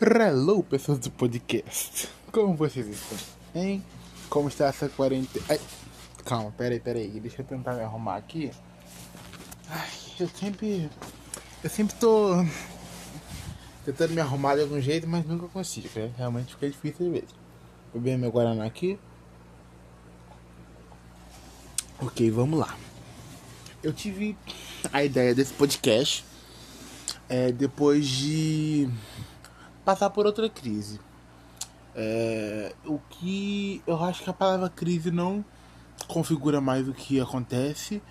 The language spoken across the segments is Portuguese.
Hello, pessoas do podcast. Como vocês estão? Hein? Como está essa quarentena? Ai, calma, peraí, peraí. Deixa eu tentar me arrumar aqui. Ai, eu sempre. Eu sempre tô. Tentando me arrumar de algum jeito, mas nunca consigo. Né? Realmente fica difícil de vezes. Vou beber meu Guaraná aqui. Ok, vamos lá. Eu tive a ideia desse podcast é, depois de passar por outra crise. É, o que eu acho que a palavra crise não configura mais o que acontece.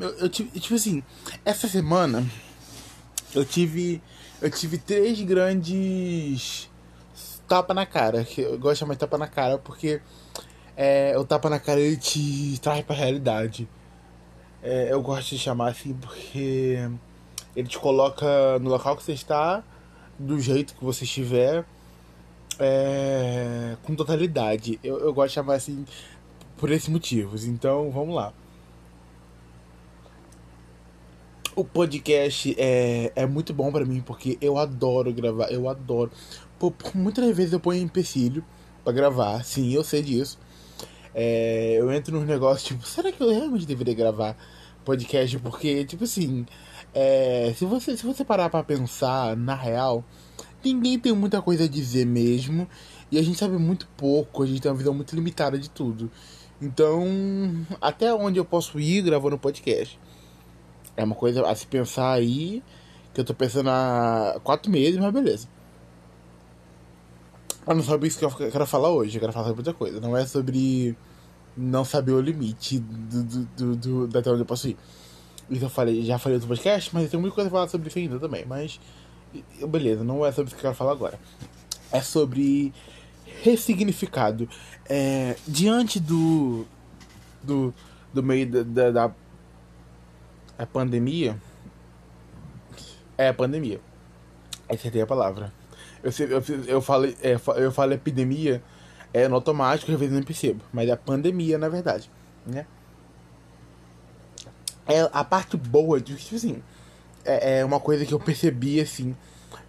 Eu, eu tive, tipo assim, essa semana eu tive eu tive três grandes tapa na cara, que eu gosto de chamar de tapa na cara porque é, o tapa na cara ele te traz pra realidade. É, eu gosto de chamar assim porque ele te coloca no local que você está do jeito que você estiver, é, com totalidade. Eu, eu gosto de chamar assim por esses motivos. Então, vamos lá. O podcast é, é muito bom para mim porque eu adoro gravar, eu adoro. Pô, muitas vezes eu ponho empecilho para gravar, sim, eu sei disso. É, eu entro nos negócios tipo, será que eu realmente deveria gravar podcast? Porque, tipo assim, é, se, você, se você parar pra pensar, na real, ninguém tem muita coisa a dizer mesmo. E a gente sabe muito pouco, a gente tem uma visão muito limitada de tudo. Então, até onde eu posso ir gravando podcast? É uma coisa a se pensar aí, que eu tô pensando há quatro meses, mas beleza. Mas não sobre isso que eu quero falar hoje, eu quero falar sobre outra coisa. Não é sobre não saber o limite do, do, do, do, até onde eu posso ir. Isso eu falei, já falei no podcast, mas tem muita coisa pra falar sobre isso ainda também. Mas, beleza, não é sobre isso que eu quero falar agora. É sobre ressignificado. É, diante do, do, do meio da, da, da a pandemia. É a pandemia. Acertei a palavra. Eu, eu, eu, falei, é, eu epidemia é no automático, às vezes não percebo. Mas é a pandemia, na verdade. Né? É a parte boa, tipo assim, é, é uma coisa que eu percebi, assim,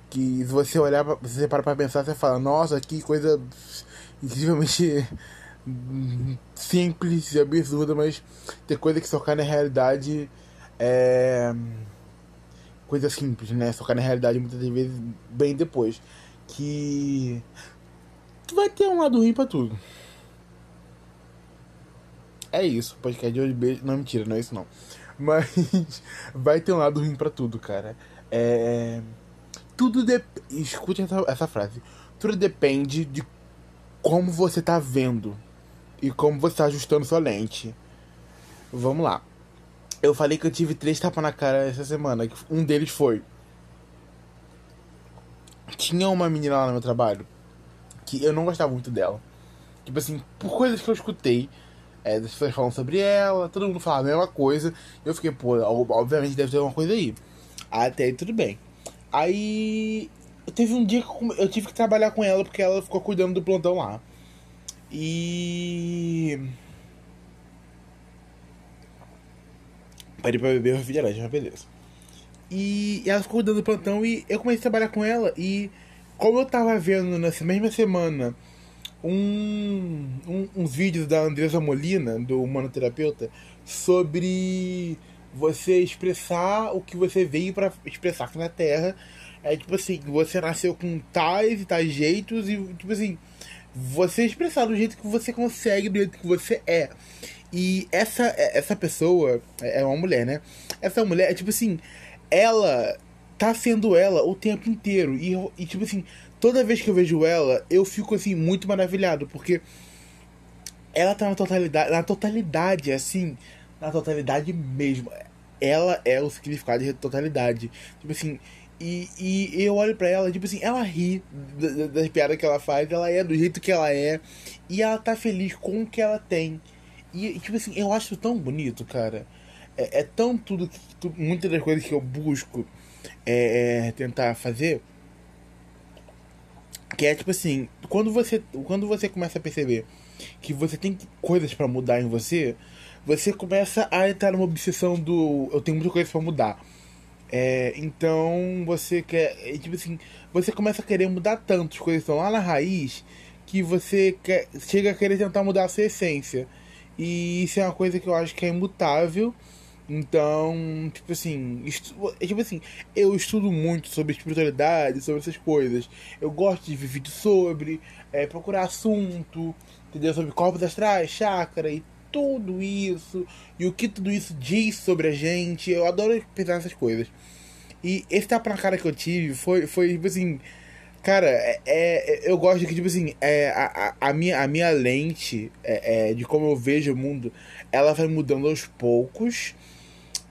que se você olhar, pra, você para pra pensar, você fala, nossa, que coisa incrivelmente simples e absurda, mas tem coisa que socar na realidade é coisa simples, né? Socar na realidade muitas vezes bem depois. Que vai ter um lado ruim pra tudo. É isso, podcast de hoje, beijo. Não, mentira, não é isso não. Mas vai ter um lado ruim para tudo, cara. É. Tudo depende. Escute essa, essa frase. Tudo depende de como você tá vendo e como você tá ajustando sua lente. Vamos lá. Eu falei que eu tive três tapas na cara essa semana. Um deles foi. Tinha uma menina lá no meu trabalho que eu não gostava muito dela. Tipo assim, por coisas que eu escutei é, as pessoas falam sobre ela, todo mundo fala a mesma coisa. Eu fiquei, pô, obviamente deve ter alguma coisa aí. Até aí tudo bem. Aí teve um dia que eu tive que trabalhar com ela porque ela ficou cuidando do plantão lá. E. Parei pra beber refrigerante, mas beleza. E ela ficou cuidando do plantão e eu comecei a trabalhar com ela. E como eu tava vendo nessa mesma semana um, um, uns vídeos da Andresa Molina, do Humanoterapeuta, sobre você expressar o que você veio para expressar aqui na Terra. É tipo assim, você nasceu com tais e tais jeitos e tipo assim, você expressar do jeito que você consegue, do jeito que você é. E essa essa pessoa é uma mulher, né? Essa mulher é tipo assim, ela tá sendo ela o tempo inteiro e, e tipo assim, toda vez que eu vejo ela, eu fico assim muito maravilhado, porque ela tá na totalidade, na totalidade assim, na totalidade mesmo. Ela é o significado de totalidade. Tipo assim, e, e eu olho para ela, tipo assim, ela ri das, das piadas que ela faz, ela é do jeito que ela é, e ela tá feliz com o que ela tem. E, tipo assim, eu acho tão bonito, cara. É, é tão tudo, que, muitas das coisas que eu busco é, é tentar fazer que é tipo assim, quando você, quando você começa a perceber que você tem coisas para mudar em você, você começa a entrar numa obsessão do eu tenho muita coisa para mudar. É, então você quer. é, Tipo assim, você começa a querer mudar tanto, as coisas estão lá na raiz, que você quer, chega a querer tentar mudar a sua essência. E isso é uma coisa que eu acho que é imutável. Então, tipo assim, estu, é tipo assim, eu estudo muito sobre espiritualidade, sobre essas coisas. Eu gosto de ver vídeos sobre, é, procurar assunto, entendeu? Sobre corpos astrais, chakra e tudo isso. E o que tudo isso diz sobre a gente. Eu adoro pensar nessas coisas. E esse tapa na cara que eu tive foi, foi tipo assim. Cara, é, é- eu gosto que, tipo assim, é, a, a, a minha, a minha lente é, é, de como eu vejo o mundo, ela vai mudando aos poucos.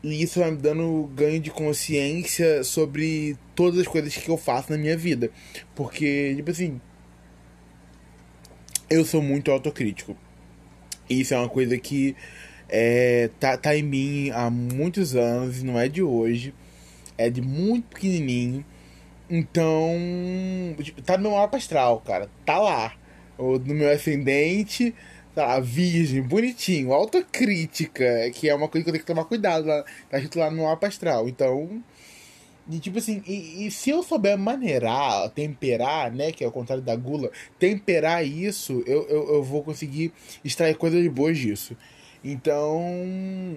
E isso vai me dando ganho de consciência sobre todas as coisas que eu faço na minha vida. Porque, tipo assim, eu sou muito autocrítico. E isso é uma coisa que é, tá, tá em mim há muitos anos, não é de hoje. É de muito pequenininho. Então, tipo, tá no meu mapa astral, cara. Tá lá. O- No meu ascendente, lá, virgem, bonitinho, autocrítica, que é uma coisa que eu tenho que tomar cuidado. Lá, tá escrito lá no mapa astral. Então, e tipo assim, e, e se eu souber maneirar, temperar, né, que é o contrário da gula, temperar isso, eu, eu, eu vou conseguir extrair coisas boas disso. Então,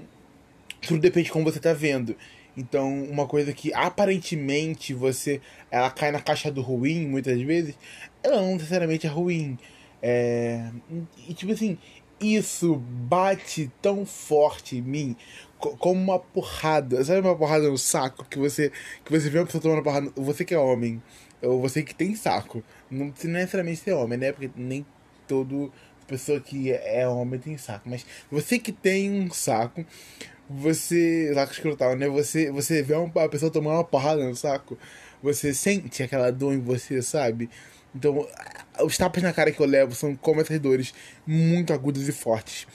tudo depende de como você tá vendo. Então, uma coisa que aparentemente você ela cai na caixa do ruim muitas vezes, ela não necessariamente é ruim. É, e tipo assim, isso bate tão forte em mim co- como uma porrada. Sabe uma porrada no saco que você que você vê uma pessoa tomando porrada, você que é homem, ou você que tem saco. Não precisa necessariamente ser homem, né? Porque nem todo pessoa que é homem tem saco, mas você que tem um saco, você. Saco escrotal, né? Você, você vê uma pessoa tomar uma porrada no saco, você sente aquela dor em você, sabe? Então, os tapas na cara que eu levo são como essas dores muito agudas e fortes.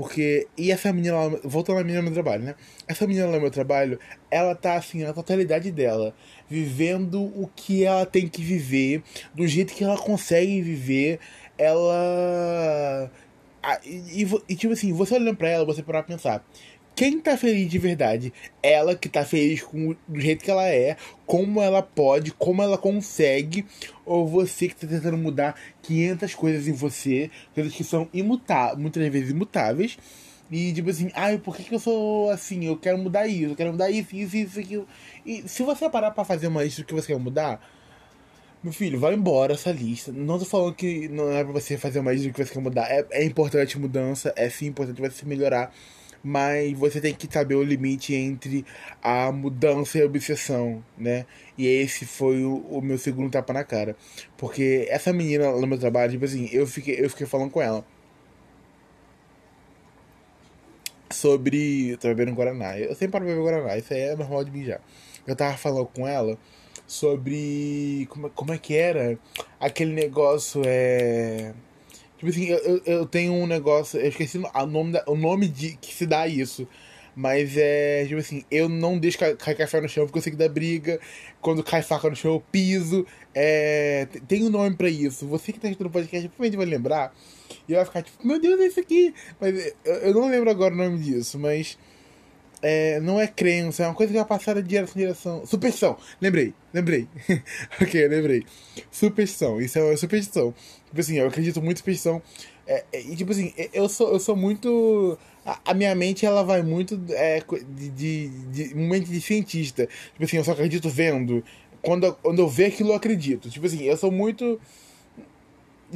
Porque. E essa menina lá. Voltando à menina no meu trabalho, né? Essa menina lá no meu trabalho, ela tá assim, na totalidade dela. Vivendo o que ela tem que viver, do jeito que ela consegue viver. Ela. Ah, e, e e, tipo assim, você olhando pra ela, você parar pra pensar. Quem tá feliz de verdade? Ela que tá feliz com do jeito que ela é, como ela pode, como ela consegue, ou você que tá tentando mudar 500 coisas em você, coisas que são imutáveis, muitas vezes imutáveis, e tipo assim, ai, por que, que eu sou assim? Eu quero mudar isso, eu quero mudar isso, isso, isso, aquilo. E se você parar pra fazer uma lista do que você quer mudar, meu filho, vai embora essa lista. Não tô falando que não é pra você fazer uma lista do que você quer mudar. É, é importante mudança, é sim importante você melhorar. Mas você tem que saber o limite entre a mudança e a obsessão, né? E esse foi o, o meu segundo tapa na cara. Porque essa menina lá no meu trabalho, tipo assim, eu fiquei, eu fiquei falando com ela. Sobre. Eu tô bebendo Guaraná. Eu sempre paro beber Guaraná, isso aí é normal de mim já. Eu tava falando com ela sobre. Como, como é que era? Aquele negócio é. Tipo assim, eu, eu, tenho um negócio. Eu esqueci o nome, da- o nome de que se dá isso. Mas é. Tipo assim, eu não deixo ca- cair café no chão porque eu sei que dá briga. Quando cai faca no chão, eu piso. É, te- tem um nome pra isso. Você que tá assistindo o podcast provavelmente vai lembrar. E vai ficar tipo, meu Deus, é isso aqui. Mas eu, eu não lembro agora o nome disso, mas. É, não é crença, é uma coisa que vai passar de geração em geração. Superstição, lembrei, lembrei. ok, lembrei. Superstição, isso é uma superstição. Tipo assim, eu acredito muito em superstição. É, é, e tipo assim, eu sou, eu sou muito. A, a minha mente ela vai muito é, de, de, de um mente de cientista. Tipo assim, eu só acredito vendo. Quando, quando eu ver aquilo, eu acredito. Tipo assim, eu sou muito.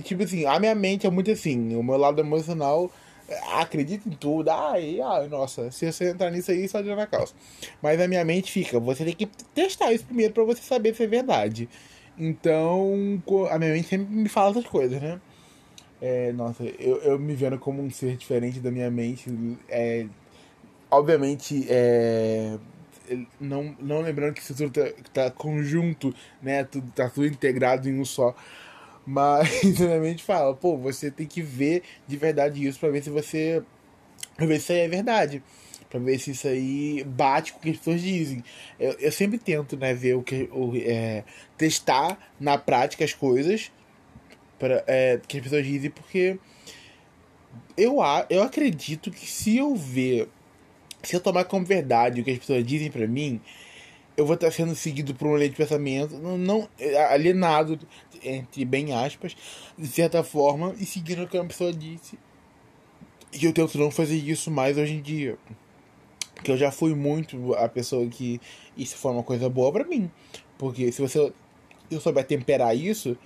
Tipo assim, a minha mente é muito assim. O meu lado emocional é, acredita em tudo. Ai, ai, nossa, se você entrar nisso aí, só deu na calça. Mas a minha mente fica, você tem que testar isso primeiro pra você saber se é verdade. Então, a minha mente sempre me fala essas coisas, né? É, nossa, eu, eu me vendo como um ser diferente da minha mente. É, obviamente, é, não, não lembrando que isso tudo tá, tá conjunto, né? Tudo, tá tudo integrado em um só. Mas a minha mente fala, pô, você tem que ver de verdade isso pra ver se você. pra ver se é verdade. Pra ver se isso aí bate com o que as pessoas dizem. Eu, eu sempre tento, né, ver o que. O, é, testar na prática as coisas pra, é, que as pessoas dizem, porque eu, eu acredito que se eu ver, se eu tomar como verdade o que as pessoas dizem pra mim, eu vou estar sendo seguido por uma lei de pensamento, não, não alienado, entre bem aspas, de certa forma, e seguindo o que uma pessoa disse. E eu tento não fazer isso mais hoje em dia. Porque eu já fui muito a pessoa que isso foi uma coisa boa para mim. Porque se você eu souber temperar isso,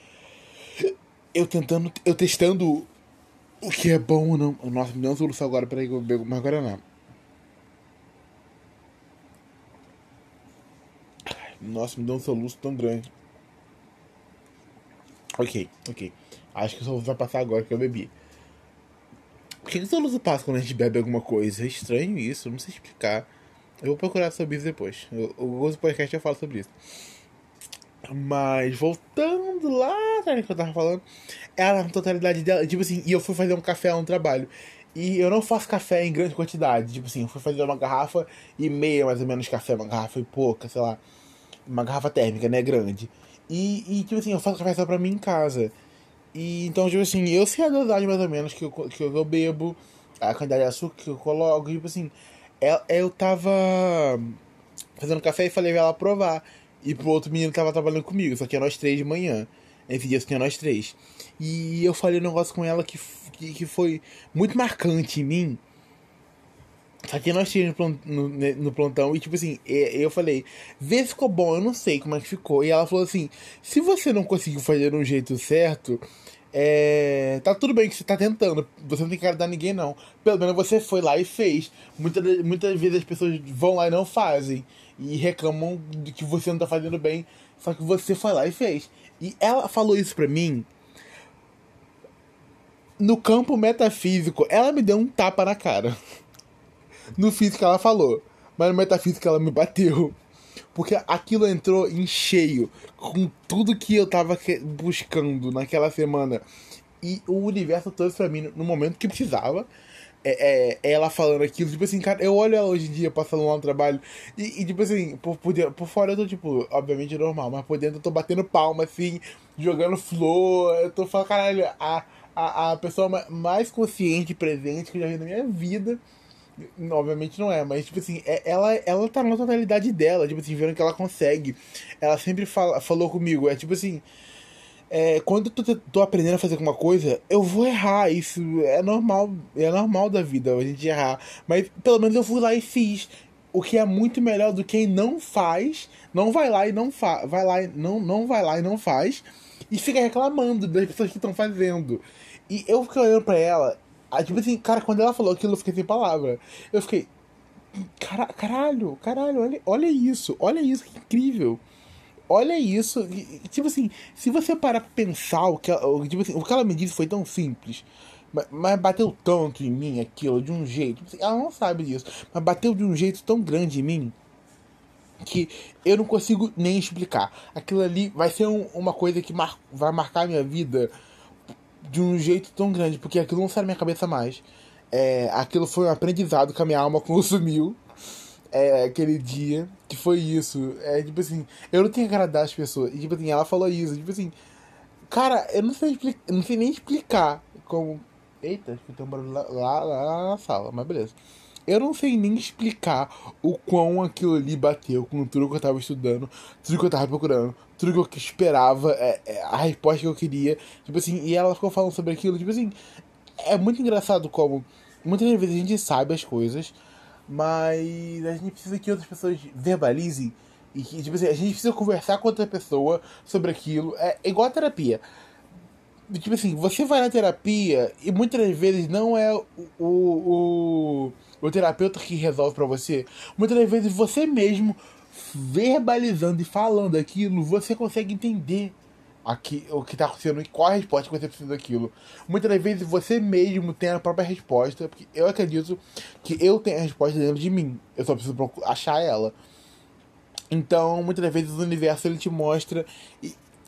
eu tentando, eu testando o que é bom ou não. Nossa, me deu um solução agora, peraí que eu bebo mais Guaraná. Nossa, me deu um soluço tão grande. Ok, ok. Acho que o soluço vai passar agora que eu bebi. Por que o soluço passa quando a gente bebe alguma coisa? É estranho isso, não sei explicar. Eu vou procurar sobre isso depois. O Gozo Podcast eu falo sobre isso. Mas voltando lá atrás que eu tava falando, ela na totalidade dela, tipo assim, e eu fui fazer um café lá no trabalho. E eu não faço café em grande quantidade. Tipo assim, eu fui fazer uma garrafa e meia mais ou menos café, uma garrafa e pouca, sei lá. Uma garrafa térmica, né? Grande. E, e tipo assim, eu faço café só pra mim em casa. E então, tipo assim, eu sei a dosagem mais ou menos que eu, que eu bebo, a quantidade de açúcar que eu coloco, tipo assim, eu, é, eu tava fazendo café e falei pra ela provar. E pro outro menino tava trabalhando comigo, só que é nós três de manhã. Esse dia só tinha nós três. E eu falei um negócio com ela que, que, que foi muito marcante em mim. Só que nós tínhamos no, no, plantão e, tipo assim, eu falei, vê se ficou bom, eu não sei como é que ficou. E ela falou assim: se você não conseguiu fazer um jeito certo, é, tá tudo bem que você tá tentando, você não tem que agradar ninguém, não. Pelo menos você foi lá e fez. Muitas, muitas vezes as pessoas vão lá e não fazem. E reclamam de que você não tá fazendo bem, só que você foi lá e fez. E ela falou isso pra mim. No campo metafísico, ela me deu um tapa na cara. No físico ela falou, mas no metafísico ela me bateu. Porque aquilo entrou em cheio com tudo que eu tava buscando naquela semana. E o universo trouxe pra mim no momento que precisava. É, é, ela falando aquilo, tipo assim, cara, eu olho ela hoje em dia passando lá no trabalho e, e tipo assim, por, por, por fora eu tô, tipo, obviamente normal, mas por dentro eu tô batendo palma, assim, jogando flor, eu tô falando, caralho, a, a, a pessoa mais consciente e presente que eu já vi na minha vida Obviamente não é, mas tipo assim, é, ela, ela tá na totalidade dela, tipo assim, vendo que ela consegue. Ela sempre fala, falou comigo, é tipo assim. É, quando eu tô, tô, aprendendo a fazer alguma coisa, eu vou errar. Isso é normal, é normal da vida a gente errar. Mas pelo menos eu fui lá e fiz. O que é muito melhor do que quem não faz, não vai lá e não fa vai lá e não, não vai lá e não faz e fica reclamando das pessoas que estão fazendo. E eu fiquei olhando pra ela Aí, tipo assim, cara, quando ela falou aquilo, eu fiquei sem palavra. Eu fiquei. Cara, caralho, caralho, olha, olha isso, olha isso, que incrível. Olha isso. E, tipo assim, se você parar pra pensar o que, ela, tipo assim, o que ela me disse foi tão simples. Mas, mas bateu tanto em mim aquilo, de um jeito. Tipo assim, ela não sabe disso. Mas bateu de um jeito tão grande em mim que eu não consigo nem explicar. Aquilo ali vai ser um, uma coisa que mar, vai marcar a minha vida de um jeito tão grande, porque aquilo não sai da minha cabeça mais. É, aquilo foi um aprendizado que a minha alma consumiu é, aquele dia, que foi isso. É tipo assim, eu não tenho que agradar as pessoas. E tipo assim, ela falou isso, tipo assim, cara, eu não sei, não sei nem explicar como. Eita, tem um barulho lá, lá, lá na sala, mas beleza. Eu não sei nem explicar o quão aquilo ali bateu com tudo que eu tava estudando, tudo que eu tava procurando, tudo que eu esperava, é, é, a resposta que eu queria. Tipo assim, e ela ficou falando sobre aquilo, tipo assim, é muito engraçado como muitas vezes a gente sabe as coisas, mas a gente precisa que outras pessoas verbalizem. E que, tipo assim, a gente precisa conversar com outra pessoa sobre aquilo. É igual a terapia. Tipo assim, você vai na terapia e muitas vezes não é o, o, o terapeuta que resolve para você. Muitas vezes você mesmo verbalizando e falando aquilo, você consegue entender aqui, o que está acontecendo e qual a resposta que você precisa daquilo. Muitas das vezes você mesmo tem a própria resposta, porque eu acredito que eu tenho a resposta dentro de mim. Eu só preciso achar ela. Então, muitas das vezes o universo ele te mostra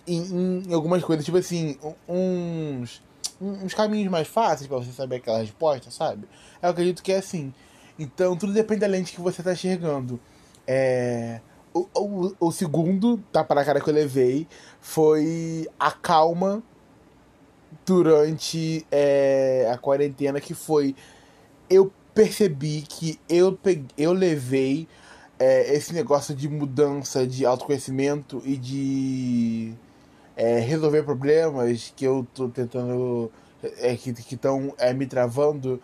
em, em algumas coisas, tipo assim, uns uns caminhos mais fáceis para você saber aquela resposta, sabe? Eu acredito que é assim. Então tudo depende da lente que você tá enxergando. É... O, o, o segundo tá para a cara que eu levei foi a calma durante é, a quarentena que foi eu percebi que eu peguei, eu levei é, esse negócio de mudança, de autoconhecimento e de é, resolver problemas que eu tô tentando. É, que estão é, me travando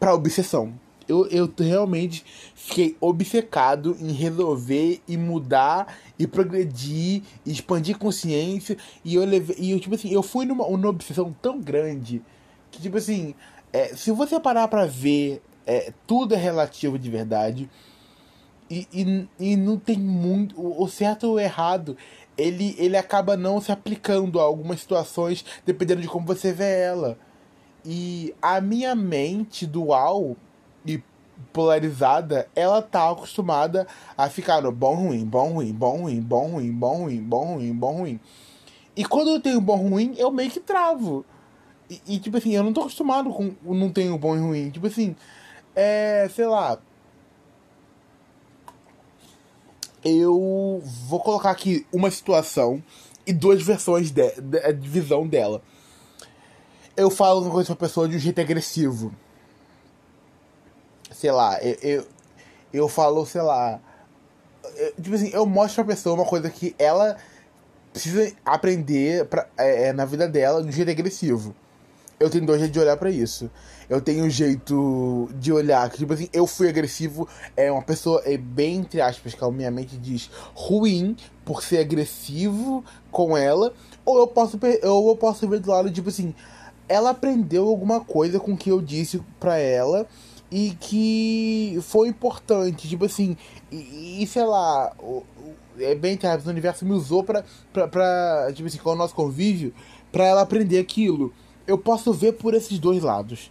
para obsessão. Eu, eu realmente fiquei obcecado em resolver e mudar e progredir, e expandir consciência. E eu levei. E eu, tipo assim, eu fui numa, numa obsessão tão grande que, tipo assim, é, se você parar pra ver, é, tudo é relativo de verdade. E, e, e não tem muito. O certo ou errado, ele, ele acaba não se aplicando a algumas situações, dependendo de como você vê ela. E a minha mente dual e polarizada, ela tá acostumada a ficar no bom ruim, bom ruim, bom ruim, bom ruim, bom ruim, bom ruim, bom ruim. E quando eu tenho bom ruim, eu meio que travo. E, e tipo assim, eu não tô acostumado com não tenho bom e ruim. Tipo assim, é, sei lá, eu vou colocar aqui uma situação e duas versões de, de, de visão dela. Eu falo uma coisa pra pessoa de um jeito agressivo. Sei lá, eu, eu, eu falo, sei lá. Eu, tipo assim, eu mostro pra pessoa uma coisa que ela precisa aprender pra, é, é na vida dela de um jeito agressivo eu tenho dois jeitos de olhar para isso. Eu tenho um jeito de olhar que, tipo assim, eu fui agressivo. É uma pessoa, é bem, entre aspas, que a minha mente diz, ruim por ser agressivo com ela. Ou eu posso, ou eu posso ver do lado, tipo assim, ela aprendeu alguma coisa com o que eu disse pra ela e que foi importante. Tipo assim, e, e sei lá, o, é bem aspas, o universo me usou pra, pra, pra, tipo assim, com o nosso convívio, pra ela aprender aquilo eu posso ver por esses dois lados.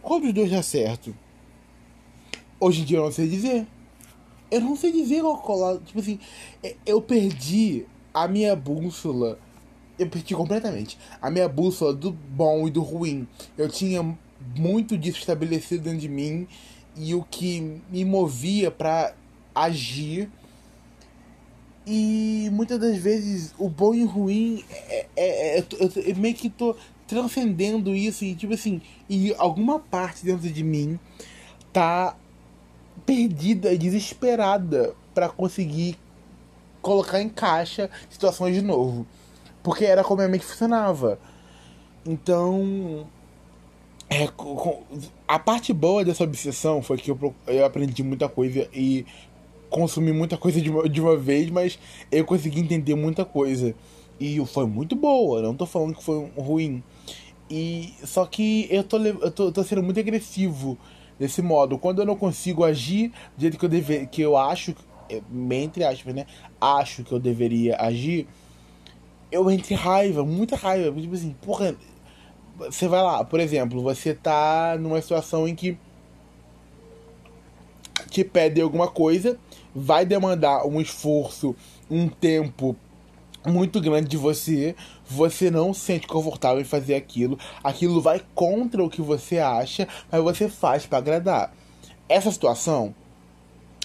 Qual dos dois dá certo? Hoje em dia eu não sei dizer. Eu não sei dizer qual lado. Tipo assim, é, eu perdi a minha bússola. Eu perdi completamente. A minha bússola do bom e do ruim. Eu tinha muito disso estabelecido dentro de mim. E o que me movia para agir. E muitas das vezes o bom e o ruim é, é, é eu, eu, meio que tô transcendendo isso e tipo assim, e alguma parte dentro de mim tá perdida desesperada para conseguir colocar em caixa situações de novo. Porque era como a mente funcionava. Então, é, a parte boa dessa obsessão foi que eu, eu aprendi muita coisa e consumi muita coisa de uma, de uma vez, mas eu consegui entender muita coisa. E foi muito boa, não tô falando que foi ruim. E só que eu tô, eu tô, tô sendo muito agressivo desse modo. Quando eu não consigo agir do jeito que eu deve, que eu acho, entre aspas, né? Acho que eu deveria agir, eu entre raiva, muita raiva. Tipo assim, porra, você vai lá, por exemplo, você tá numa situação em que te pede alguma coisa, vai demandar um esforço, um tempo muito grande de você, você não se sente confortável em fazer aquilo, aquilo vai contra o que você acha, mas você faz para agradar. Essa situação,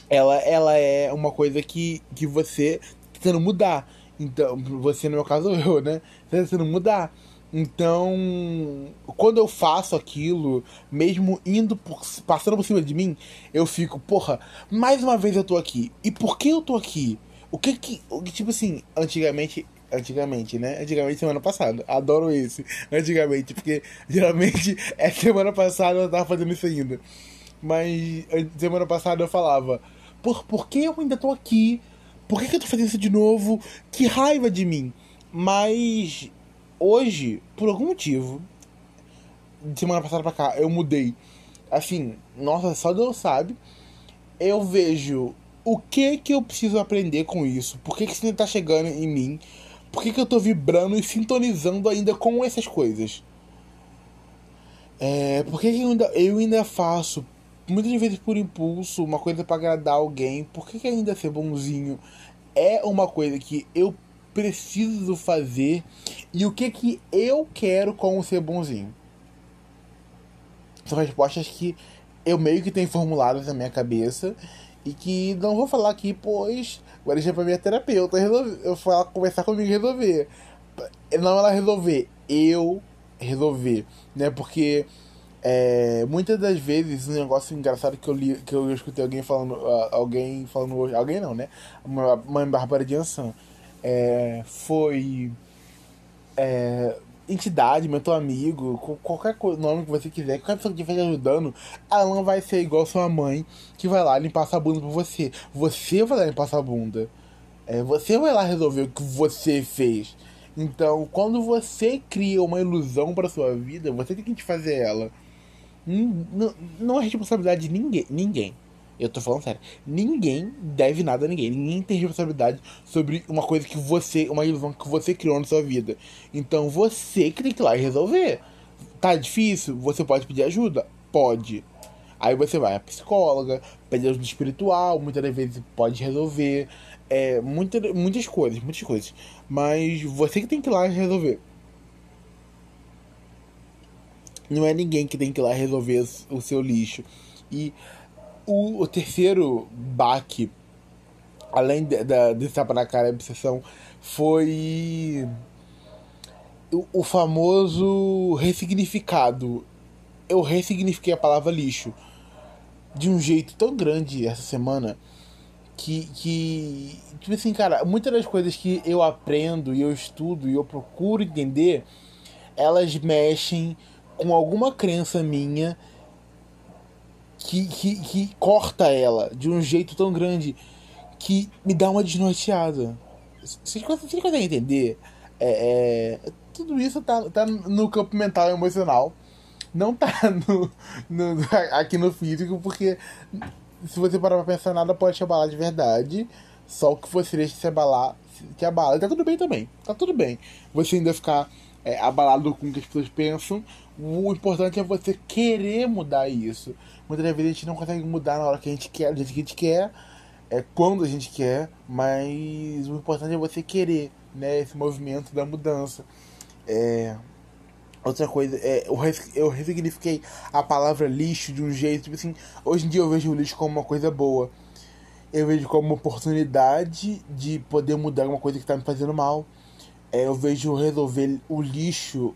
ela, ela é uma coisa que, que você tá tentando mudar. Então, você no meu caso eu, né? Tá tentando mudar. Então, quando eu faço aquilo, mesmo indo por, passando por cima de mim, eu fico, porra, mais uma vez eu tô aqui. E por que eu tô aqui? O que que. Tipo assim, antigamente. Antigamente, né? Antigamente, semana passada. Adoro esse. Antigamente, porque geralmente é semana passada eu tava fazendo isso ainda. Mas semana passada eu falava: Por, por que eu ainda tô aqui? Por que, que eu tô fazendo isso de novo? Que raiva de mim. Mas hoje, por algum motivo, de semana passada pra cá, eu mudei. Assim, nossa, só Deus sabe. Eu vejo o que que eu preciso aprender com isso? Por que, que isso ainda tá chegando em mim? Por que, que eu tô vibrando e sintonizando ainda com essas coisas? É, por que, que eu, ainda, eu ainda faço, muitas vezes por impulso, uma coisa para agradar alguém? Por que, que ainda ser bonzinho é uma coisa que eu preciso fazer? E o que que eu quero com ser bonzinho? São respostas que eu meio que tenho formuladas na minha cabeça e que não vou falar aqui, pois agora já pra minha terapeuta resolver, eu falar, conversar comigo e resolver. Não ela resolver, eu resolver, né? Porque É, muitas das vezes, um negócio engraçado que eu li, que eu escutei alguém falando, uh, alguém falando hoje, alguém não, né? Uma mãe Bárbara de Ansan, é, foi é, entidade, mentor amigo, qualquer nome que você quiser, qualquer pessoa que estiver ajudando, ela não vai ser igual sua mãe que vai lá limpar sua bunda por você. Você vai lá limpar sua bunda. É, você vai lá resolver o que você fez. Então, quando você cria uma ilusão para sua vida, você tem que fazer ela. Não, não é responsabilidade de ninguém. Ninguém. Eu tô falando sério. Ninguém deve nada a ninguém. Ninguém tem responsabilidade sobre uma coisa que você. Uma ilusão que você criou na sua vida. Então você que tem que ir lá e resolver. Tá difícil? Você pode pedir ajuda? Pode. Aí você vai à psicóloga, pede ajuda espiritual, muitas das vezes pode resolver. É, muita, muitas coisas, muitas coisas. Mas você que tem que ir lá e resolver. Não é ninguém que tem que ir lá resolver o seu lixo. E o, o terceiro baque, além de, de, desse tapa na cara e obsessão, foi o, o famoso ressignificado. Eu ressignifiquei a palavra lixo de um jeito tão grande essa semana que, que tipo assim, cara, muitas das coisas que eu aprendo e eu estudo e eu procuro entender, elas mexem com alguma crença minha que, que, que corta ela de um jeito tão grande que me dá uma desnorteada. Vocês, vocês conseguem entender? É, é, tudo isso tá, tá no campo mental e emocional. Não tá no, no, aqui no físico, porque se você parar pra pensar, nada pode te abalar de verdade. Só o que você deixa se abalar, que abala. Tá tudo bem também. Tá tudo bem. Você ainda ficar é, abalado com o que as pessoas pensam. O importante é você querer mudar isso. Muitas vezes a gente não consegue mudar na hora que a gente quer, do jeito que a gente quer, é quando a gente quer, mas o importante é você querer, né? Esse movimento da mudança. É, outra coisa, é, eu, eu ressignifiquei a palavra lixo de um jeito, tipo assim, hoje em dia eu vejo o lixo como uma coisa boa. Eu vejo como uma oportunidade de poder mudar uma coisa que está me fazendo mal. É, eu vejo resolver o lixo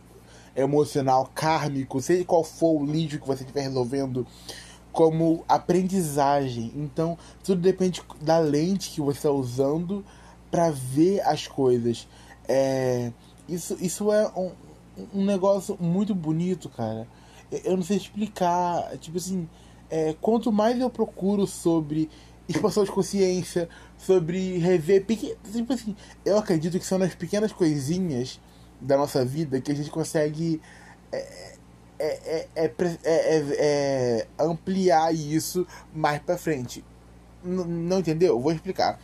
emocional, kármico, seja qual for o lixo que você estiver resolvendo, como aprendizagem. Então, tudo depende da lente que você está usando para ver as coisas. É, isso, isso é um, um negócio muito bonito, cara. Eu não sei explicar. Tipo assim, é, quanto mais eu procuro sobre expansão de consciência, sobre rever. Tipo assim, eu acredito que são nas pequenas coisinhas da nossa vida que a gente consegue é, é, é, é ampliar isso mais pra frente. N não entendeu? Vou explicar.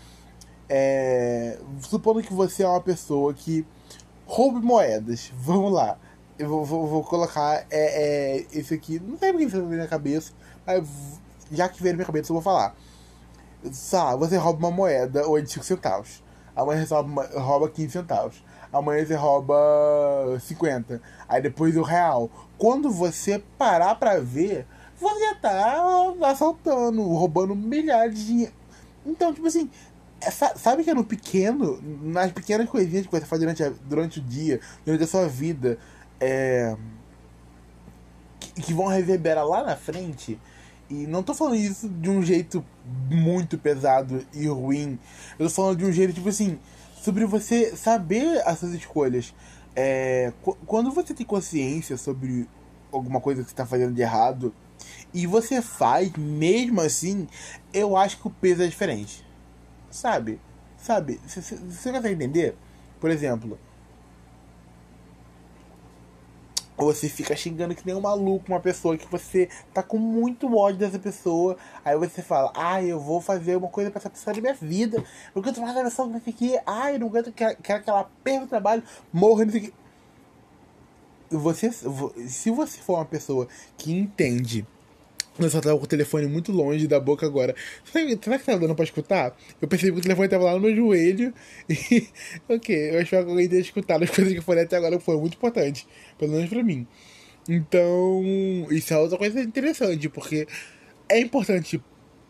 supondo que você é uma pessoa que roube moedas, vamos lá. Eu vou, vou, vou colocar é, é, esse aqui, não sei porque veio na minha cabeça, mas já que veio na minha cabeça eu vou falar. Sabe, você rouba uma moeda hoje de 5 centavos. Você rouba, rouba 15 centavos amanhã você rouba 50. Aí depois o real. Quando você parar pra ver, você tá assaltando, roubando milhares de dinheiro. Então, tipo assim, é, sabe que é no pequeno, nas pequenas coisinhas que você faz durante, a, durante o dia, durante a sua vida, é, que, que vão reverberar lá na frente. E não tô falando isso de um jeito muito pesado e ruim. Eu tô falando de um jeito, tipo assim, sobre você saber as suas escolhas. É, quando você tem consciência sobre alguma coisa que você está fazendo de errado e você faz mesmo assim, eu acho que o peso é diferente. Sabe? Sabe? Você consegue entender? Por exemplo, Ou você fica xingando que nem um maluco uma pessoa que você tá com muito ódio dessa pessoa. Aí você fala, ah, eu vou fazer uma coisa pra essa pessoa de minha vida. Eu quero mais a pessoa que aqui. Ai, não quero, quero, quero que ela perca o trabalho, morra, não que. Você, se você for uma pessoa que entende só tava com o telefone muito longe da boca agora. Será que tá dando pra escutar? Eu percebi que o telefone tava lá no meu joelho. E. ok, eu espero que alguém tenha escutado as coisas que eu falei até agora, que foram muito importantes. Pelo menos pra mim. Então, isso é outra coisa interessante, porque é importante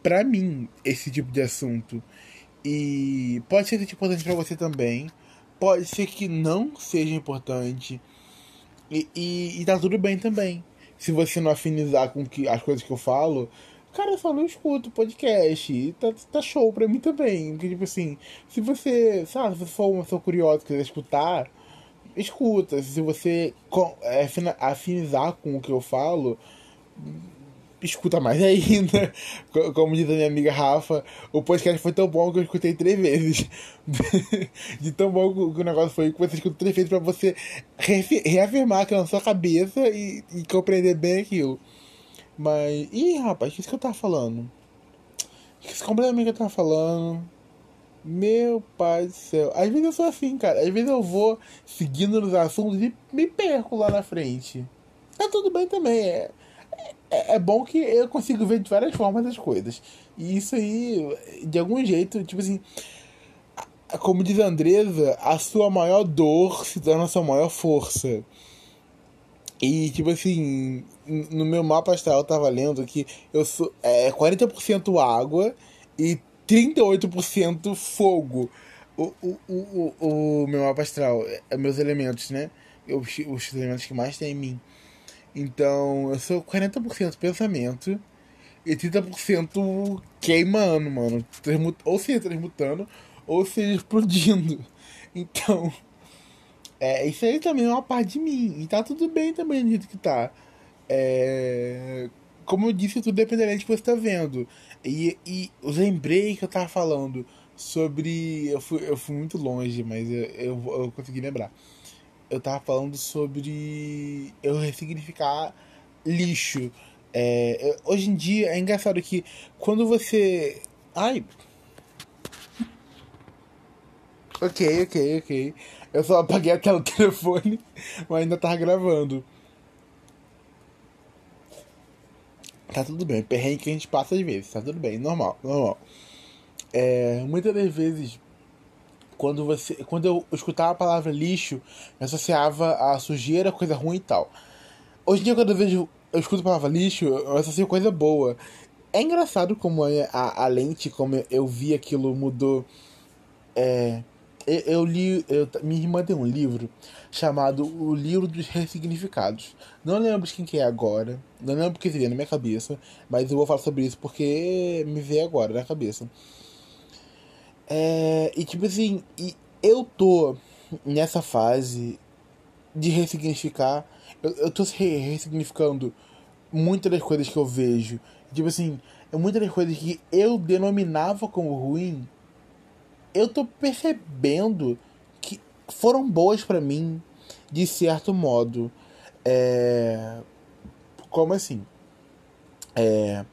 pra mim esse tipo de assunto. E pode ser importante pra você também. Pode ser que não seja importante. E, e, e tá tudo bem também se você não afinizar com que, as coisas que eu falo, cara, eu só não escuto podcast. Tá, tá show pra mim também. Porque, tipo assim, se você, sabe, se você for uma pessoa curiosa e quiser escutar, escuta. Se você é, afinizar com o que eu falo, escuta mais ainda. Como diz a minha amiga Rafa, o podcast foi tão bom que eu escutei três vezes. De tão bom que o negócio foi que você escuta três vezes pra você reafirmar aquilo na sua cabeça e, e compreender bem aquilo. Mas. Ih, rapaz, o que, que eu tava falando? Completamente o que eu tava falando. Meu pai do céu. Às vezes eu sou assim, cara. Às vezes eu vou seguindo nos assuntos e me perco lá na frente. Tá tudo bem também. É, é, é bom que eu consigo ver de várias formas as coisas. E isso aí, de algum jeito, tipo assim. Como diz a Andresa, a sua maior dor se torna a sua maior força. E, tipo assim, no meu mapa astral eu tava lendo que eu sou é, 40% água e 38% fogo. O, o, o, o, meu mapa astral, é, meus elementos, né? Os, os elementos que mais tem em mim. Então, eu sou 40% pensamento e 30% queimando, mano. Ou seja, transmutando, ou seja, explodindo. Então, é, isso aí também é uma parte de mim. E tá tudo bem também do jeito que tá. É, como eu disse, tudo depende do que você tá vendo. E, e eu lembrei que eu tava falando sobre. Eu fui, eu fui muito longe, mas eu, eu, eu consegui lembrar eu tava falando sobre eu ressignificar lixo. É, hoje em dia é engraçado que quando você. Ai. Ok, ok, ok. Eu só apaguei a tela do telefone, mas ainda tava gravando. Tá tudo bem, perrengue que a gente passa às vezes, tá tudo bem, normal, normal. É, muitas das vezes quando você quando eu escutava a palavra lixo, eu associava a sujeira, coisa ruim e tal. Hoje em dia, quando eu vejo, eu escuto a palavra lixo, eu associo coisa boa. É engraçado como é a, a lente, como eu vi aquilo mudou. É, eu, eu li. Eu, minha um livro chamado O Livro dos Ressignificados. Não lembro quem que é agora. Não lembro porque veio na minha cabeça. Mas eu vou falar sobre isso porque me veio agora na cabeça. É, e tipo assim, e eu tô nessa fase de ressignificar. Eu, eu tô ressignificando muitas das coisas que eu vejo. Tipo assim, muitas das coisas que eu denominava como ruim, eu tô percebendo que foram boas para mim de certo modo. É, como assim? É,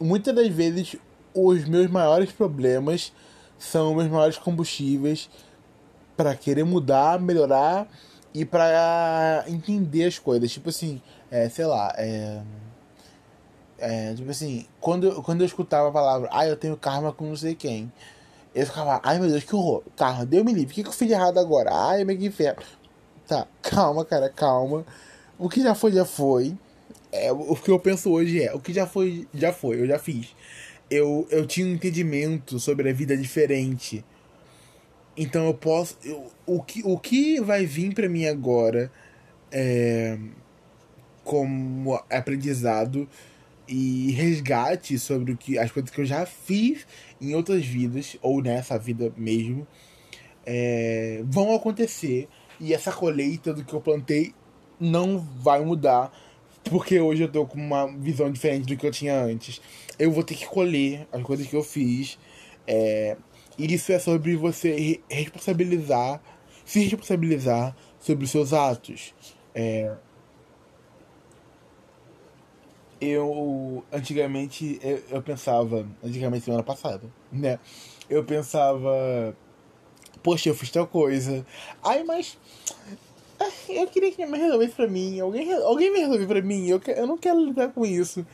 muitas das vezes os meus maiores problemas são meus maiores combustíveis para querer mudar, melhorar e para entender as coisas. Tipo assim, é, sei lá, é, é, tipo assim, quando, quando eu escutava a palavra, ah, eu tenho karma com não sei quem, eu ficava, ai meu Deus, que horror, karma, deu me livre, o que, que eu fiz errado agora? Ai, meu que inferno. Tá, calma, cara, calma. O que já foi, já foi. É, o que eu penso hoje é, o que já foi, já foi, eu já fiz eu, eu tinha um entendimento sobre a vida diferente. Então eu posso. Eu, o, que, o que vai vir para mim agora é, como aprendizado e resgate sobre o que, as coisas que eu já fiz em outras vidas, ou nessa vida mesmo, é, vão acontecer. E essa colheita do que eu plantei não vai mudar porque hoje eu tô com uma visão diferente do que eu tinha antes. Eu vou ter que colher as coisas que eu fiz. É, e isso é sobre você responsabilizar, se responsabilizar sobre os seus atos. É, eu antigamente eu, eu, pensava, antigamente semana passada, né? Eu pensava, poxa, eu fiz tal coisa. Ai, mas eu queria que mãe resolvesse pra mim. Alguém, alguém me resolve pra mim. Eu, eu não quero lidar com isso.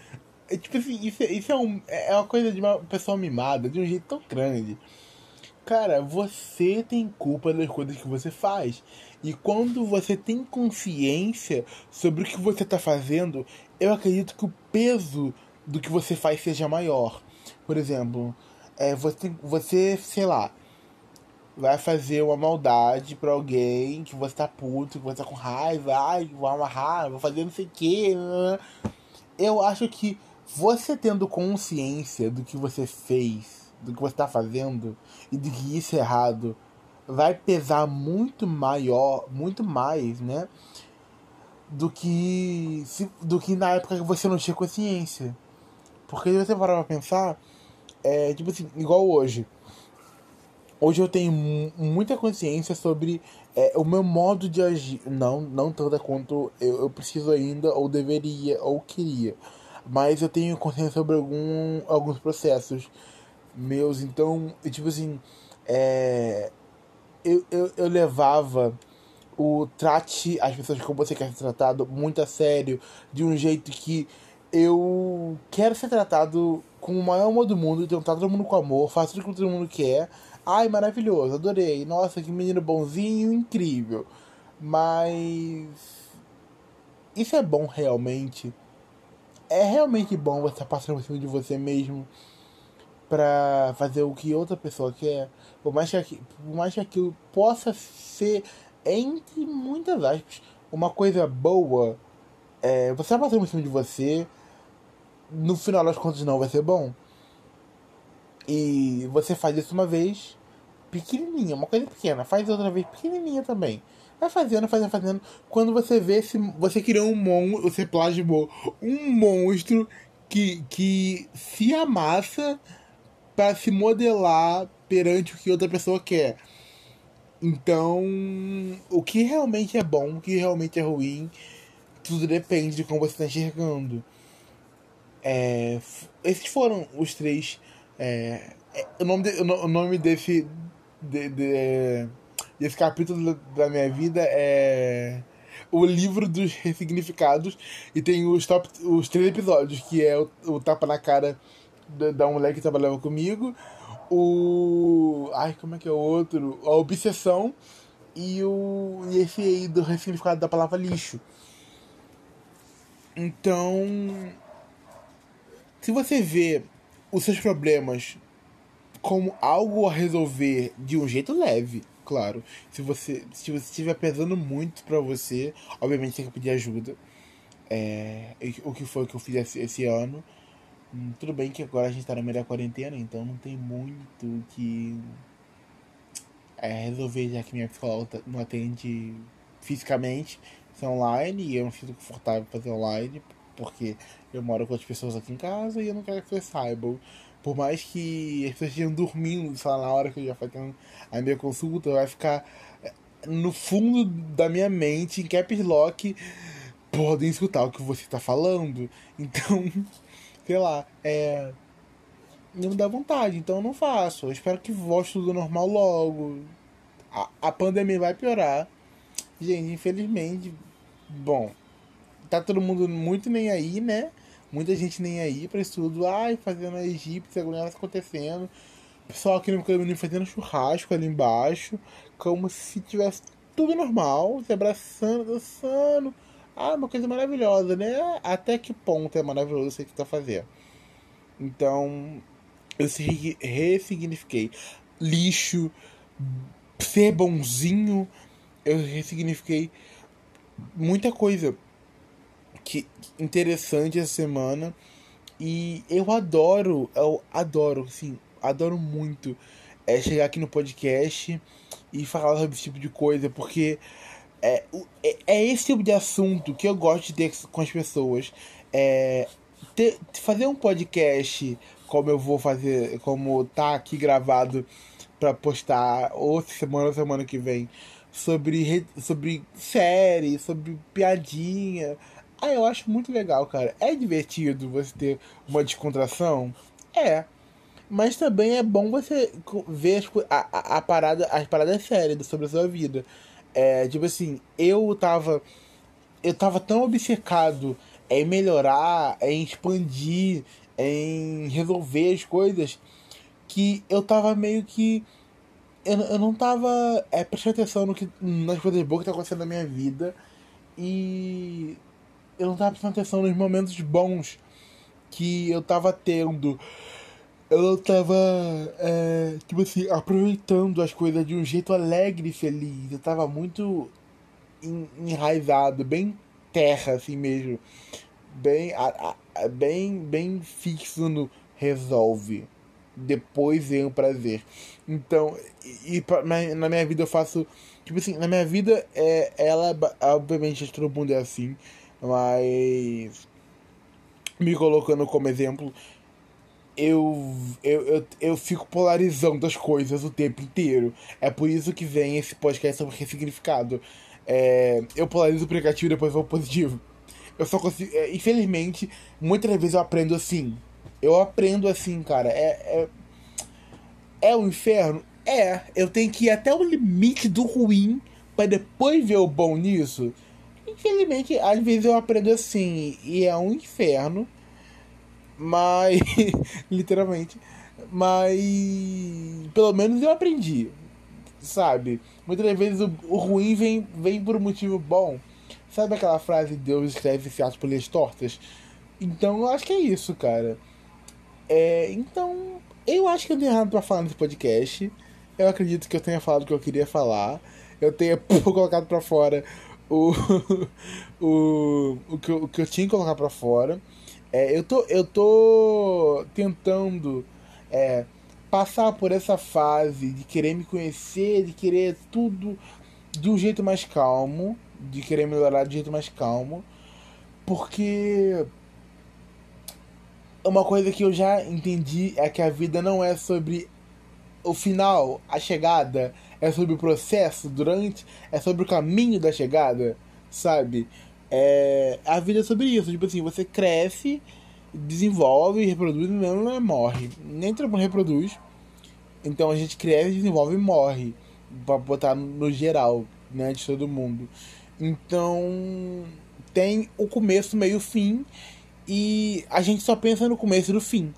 É, tipo assim, isso, isso é, um, é uma coisa de uma pessoa mimada de um jeito tão grande. Cara, você tem culpa das coisas que você faz. E quando você tem consciência sobre o que você está fazendo, eu acredito que o peso do que você faz seja maior. Por exemplo, é, você, você sei lá, vai fazer uma maldade pra alguém que você tá puto, que você tá com raiva, ai, vou amarrar, vou fazer não sei o que. Eu acho que você tendo consciência do que você fez, do que você tá fazendo e de que isso é errado, vai pesar muito maior, muito mais, né? Do que, do que na época que você não tinha consciência. Porque se você parar pra pensar, é tipo assim, igual hoje. Hoje eu tenho muita consciência sobre é, o meu modo de agir. Não, não tanta quanto eu, eu preciso ainda, ou deveria, ou queria. Mas eu tenho consciência sobre algum, alguns processos meus. Então, tipo assim, é, eu, eu, eu levava o trate as pessoas como você quer ser tratado muito a sério, de um jeito que eu quero ser tratado com o maior amor do mundo, tratar todo mundo com amor, faço tudo que todo mundo quer. Ai, maravilhoso, adorei. Nossa, que menino bonzinho, incrível. Mas isso é bom realmente? É realmente bom você passar por cima de você mesmo para fazer o que outra pessoa quer? Por mais que, por mais que aquilo possa ser, entre muitas aspas, uma coisa boa, é, você vai passar por cima de você, no final das contas não vai ser bom. E você faz isso uma vez, pequenininha, uma coisa pequena, faz outra vez pequenininha também. Vai fazendo, fazendo, fazendo. Quando você vê se você criou um monstro, você plasmou um monstro que, que se amassa para se modelar perante o que outra pessoa quer. Então, o que realmente é bom, o que realmente é ruim, tudo depende de como você está enxergando. É, esses foram os três. É, é, o, nome de, o nome desse, de, de, desse capítulo da minha vida é o livro dos ressignificados e tem os top os três episódios que é o, o tapa na cara da, da mulher que trabalhava comigo, o. Ai, como é que é o outro? A obsessão e o. E esse aí do ressignificado da palavra lixo. Então. Se você vê os seus problemas como algo a resolver de um jeito leve, claro. Se você se você estiver pesando muito para você, obviamente tem que pedir ajuda. É, o que foi que eu fiz esse, esse ano. Hum, tudo bem que agora a gente tá na da quarentena, então não tem muito que é, resolver, já que minha psicóloga não atende fisicamente, isso é online, e eu não sinto confortável fazer online, porque eu moro com outras pessoas aqui em casa e eu não quero que vocês saibam. Por mais que as pessoas estejam dormindo, sei lá, na hora que eu já fazendo a minha consulta, vai ficar é, no fundo da minha mente, em caps lock, podem escutar o que você está falando. Então, sei lá, é. Não dá vontade, então eu não faço. Eu espero que volte tudo normal logo. A, a pandemia vai piorar. Gente, infelizmente, bom, tá todo mundo muito nem aí, né? Muita gente nem aí pra isso tudo. Ai, fazendo a egípcia, tá acontecendo. Pessoal aqui no caminho fazendo churrasco ali embaixo. Como se tivesse tudo normal, se abraçando, dançando. Ah, uma coisa maravilhosa, né? Até que ponto é maravilhoso isso que tá fazendo. Então, eu ressignifiquei. Lixo, ser bonzinho, eu ressignifiquei muita coisa que interessante essa semana. E eu adoro, eu adoro, sim, adoro muito é chegar aqui no podcast e falar sobre esse tipo de coisa, porque é, é, é, esse tipo de assunto que eu gosto de ter com as pessoas. É, ter, fazer um podcast como eu vou fazer, como tá aqui gravado para postar outra semana ou semana que vem sobre sobre série, sobre piadinha. Ah, eu acho muito legal, cara. É divertido você ter uma descontração? É. Mas também é bom você ver as, a, a, parada, as paradas sérias sobre a sua vida. É, tipo assim, eu tava. Eu tava tão obcecado em melhorar, em expandir, em resolver as coisas, que eu tava meio que. Eu, eu não tava é, prestando atenção no que, nas coisas boas que tá acontecendo na minha vida. E eu não tava prestando atenção nos momentos bons que eu tava tendo eu tava, é, tipo assim, aproveitando as coisas de um jeito alegre e feliz. Eu tava muito enraizado, bem terra, assim mesmo. Bem, a, a, bem, bem fixo no resolve. Depois vem o prazer. Então, e, e pra, na minha vida eu faço. Tipo assim, na minha vida, é, ela, obviamente, todo mundo é assim, mas. Me colocando como exemplo, eu, eu, eu, eu fico polarizando as coisas o tempo inteiro. É por isso que vem esse podcast sobre ressignificado. É, eu polarizo o negativo e depois vou positivo. Eu só consigo. É, infelizmente, muitas vezes eu aprendo assim. Eu aprendo assim, cara. É, é, é o um inferno? É. Eu tenho que ir até o limite do ruim para depois ver o bom nisso. Infelizmente, às vezes eu aprendo assim. E é um inferno. Mas. literalmente. Mas. Pelo menos eu aprendi. Sabe? Muitas vezes o, o ruim vem, vem por um motivo bom. Sabe aquela frase Deus escreve esse ato por linhas tortas? Então eu acho que é isso, cara. É, então, eu acho que eu tenho errado pra falar nesse podcast. Eu acredito que eu tenha falado o que eu queria falar. Eu tenha colocado pra fora o, o, o, que, eu, o que eu tinha que colocar pra fora. É, eu, tô, eu tô tentando é, passar por essa fase de querer me conhecer, de querer tudo de um jeito mais calmo, de querer melhorar de um jeito mais calmo, porque uma coisa que eu já entendi é que a vida não é sobre o final, a chegada, é sobre o processo durante, é sobre o caminho da chegada, sabe? É, a vida é sobre isso. Tipo assim, você cresce, desenvolve, reproduz e não morre. Nem todo mundo reproduz. Então a gente cresce, desenvolve e morre. Pra botar no geral, né? De todo mundo. Então tem o começo, meio, fim. E a gente só pensa no começo e no fim.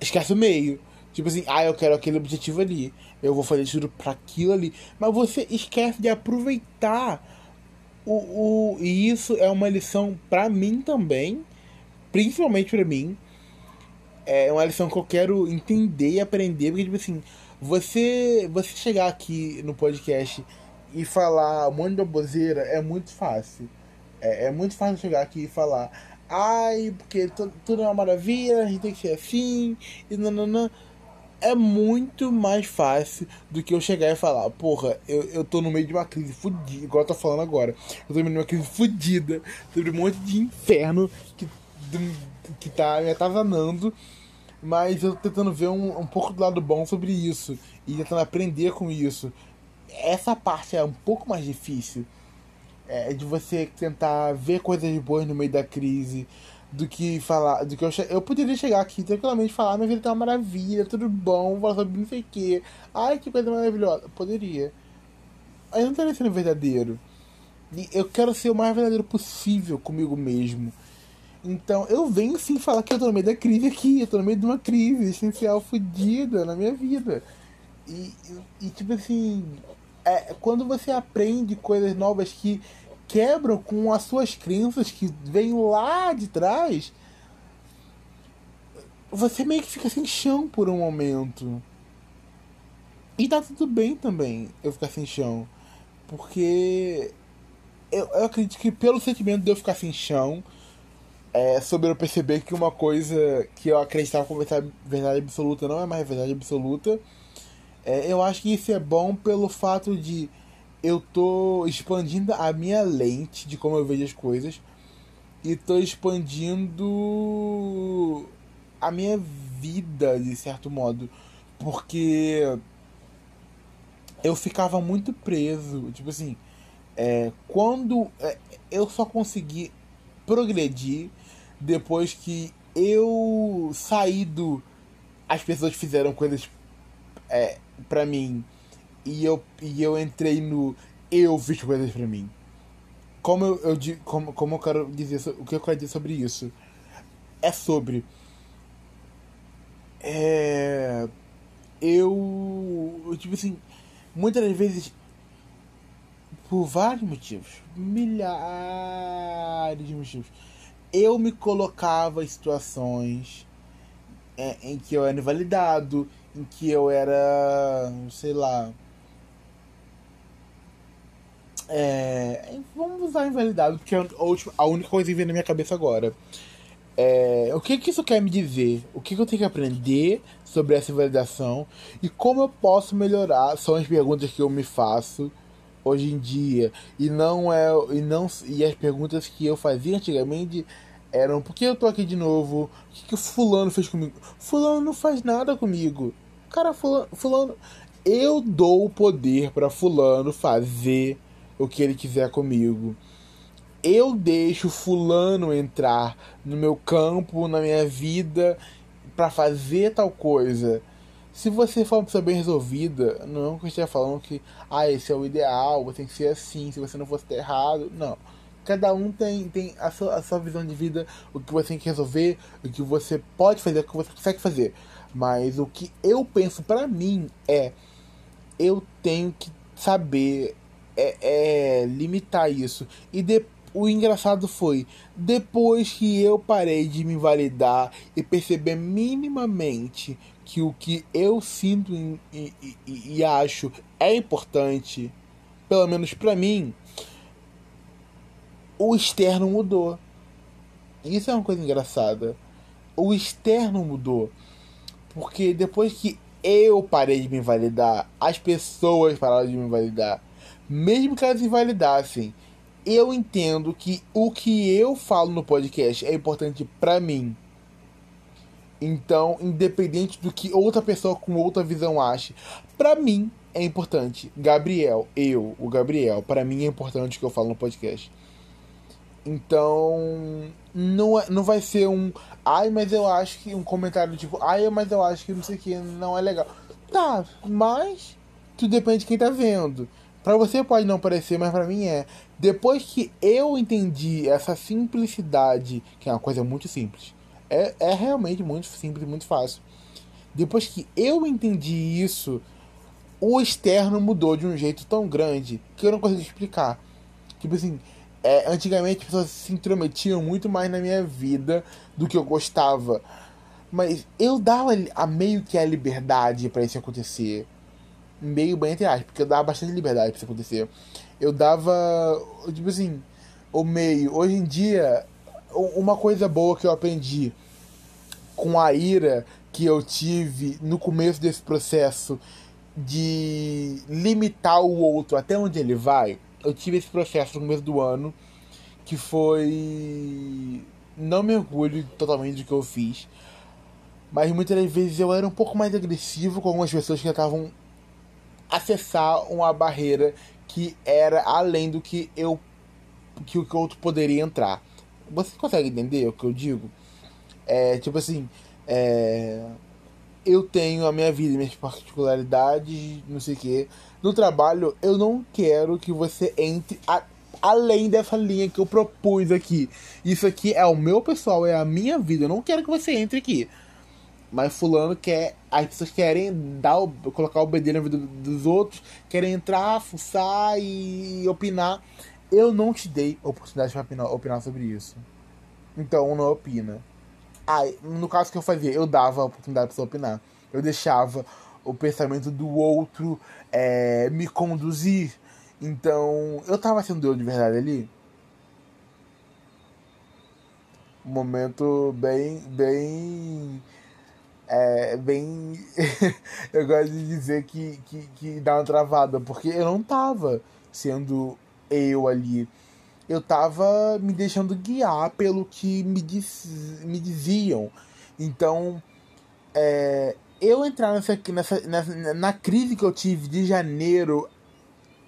Esquece o meio. Tipo assim, ah, eu quero aquele objetivo ali. Eu vou fazer tudo para aquilo ali. Mas você esquece de aproveitar o, o, e isso é uma lição para mim também, principalmente para mim. É uma lição que eu quero entender e aprender, porque, tipo assim, você, você chegar aqui no podcast e falar um monte de baboseira é muito fácil. É, é muito fácil chegar aqui e falar, ai, porque tudo é uma maravilha, a gente tem que ser assim, e não, não, não é muito mais fácil do que eu chegar e falar, porra, eu, eu tô no meio de uma crise fodida, igual eu tô falando agora. Eu tô no meio de uma crise fodida sobre um monte de inferno que, que tá me atazanando. Mas eu tô tentando ver um, um pouco do lado bom sobre isso. E tentando aprender com isso. Essa parte é um pouco mais difícil. É de você tentar ver coisas boas no meio da crise do que falar. Do que eu, eu poderia chegar aqui tranquilamente falar, minha vida tá uma maravilha, tudo bom, falar sobre não sei o que. Ai, que coisa maravilhosa. Poderia. Eu não estaria sendo verdadeiro. E eu quero ser o mais verdadeiro possível comigo mesmo. Então, eu venho sim falar que eu tô no meio da crise aqui, eu tô no meio de uma crise existencial fodida na minha vida. E, e, e tipo assim, é, quando você aprende coisas novas que quebram com as suas crenças que vêm lá de trás, você meio que fica sem chão por um momento. E tá tudo bem também eu ficar sem chão. Porque eu, eu acredito que pelo sentimento de eu ficar sem chão, é, sobre eu perceber que uma coisa que eu acreditava como verdade absoluta não é mais verdade absoluta. É, eu acho que isso é bom pelo fato de eu tô expandindo a minha lente de como eu vejo as coisas e tô expandindo a minha vida de certo modo, porque eu ficava muito preso, tipo assim, é, quando é, eu só consegui progredir depois que eu saí do as pessoas fizeram coisas é, para mim e eu, e eu entrei no eu fiz coisas pra mim. Como eu, eu como, como eu quero dizer, o que eu quero dizer sobre isso? É sobre. É. Eu. Tipo assim, muitas das vezes. Por vários motivos. Milhares de motivos. Eu me colocava em situações é, em que eu era invalidado, em que eu era, sei lá. É, vamos usar invalidado, porque é a, última, a única coisa que vem na minha cabeça agora. É, o que, que isso quer me dizer? O que, que eu tenho que aprender sobre essa invalidação? E como eu posso melhorar? São as perguntas que eu me faço hoje em dia. E não é. E, não, e as perguntas que eu fazia antigamente eram por que eu tô aqui de novo? O que, que fulano fez comigo? Fulano não faz nada comigo. Cara, fulano, fulano eu dou o poder para fulano fazer o que ele quiser comigo. Eu deixo fulano entrar no meu campo, na minha vida para fazer tal coisa. Se você for uma pessoa bem resolvida, não é que eu esteja falando que ah, esse é o ideal, você tem que ser assim, se você não fosse ter errado. Não cada um tem, tem a, sua, a sua visão de vida, o que você tem que resolver, o que você pode fazer, o que você consegue fazer. Mas o que eu penso para mim é eu tenho que saber é, é limitar isso. E de, o engraçado foi, depois que eu parei de me validar e perceber minimamente que o que eu sinto e, e, e, e acho é importante, pelo menos para mim, o externo mudou. Isso é uma coisa engraçada. O externo mudou. Porque depois que eu parei de me validar, as pessoas pararam de me validar. Mesmo que elas invalidassem, eu entendo que o que eu falo no podcast é importante para mim. Então, independente do que outra pessoa com outra visão ache, para mim é importante. Gabriel, eu, o Gabriel, para mim é importante o que eu falo no podcast. Então, não, é, não vai ser um. Ai, mas eu acho que. Um comentário tipo. Ai, mas eu acho que não sei o que não é legal. Tá, mas. Tudo depende de quem tá vendo. Pra você pode não parecer, mas pra mim é. Depois que eu entendi essa simplicidade, que é uma coisa muito simples. É, é realmente muito simples, muito fácil. Depois que eu entendi isso, o externo mudou de um jeito tão grande que eu não consigo explicar. Tipo assim, é, antigamente as pessoas se intrometiam muito mais na minha vida do que eu gostava. Mas eu dava a meio que a liberdade para isso acontecer. Meio bem entre aspas, porque eu dava bastante liberdade para isso acontecer. Eu dava, tipo assim, o meio. Hoje em dia, uma coisa boa que eu aprendi com a ira que eu tive no começo desse processo de limitar o outro até onde ele vai eu tive esse processo no começo do ano que foi. Não me orgulho totalmente do que eu fiz, mas muitas das vezes eu era um pouco mais agressivo com algumas pessoas que tentavam acessar uma barreira que era além do que eu que o outro poderia entrar. Você consegue entender o que eu digo? É tipo assim, é, eu tenho a minha vida, minhas particularidades, não sei o que. No trabalho, eu não quero que você entre a, além dessa linha que eu propus aqui. Isso aqui é o meu pessoal, é a minha vida. Eu não quero que você entre aqui. Mas fulano quer. As pessoas querem dar colocar o BD na vida dos outros, querem entrar, fuçar e opinar. Eu não te dei oportunidade para opinar, opinar sobre isso. Então não opina. Ah, no caso que eu fazia, eu dava a oportunidade pessoa opinar. Eu deixava o pensamento do outro é, me conduzir. Então, eu tava sendo eu de verdade ali. Um momento bem, bem. É, bem. eu gosto de dizer que, que, que dá uma travada, porque eu não tava sendo eu ali eu tava me deixando guiar pelo que me, diz, me diziam. Então, é, eu entrar nessa, nessa, nessa, na crise que eu tive de janeiro,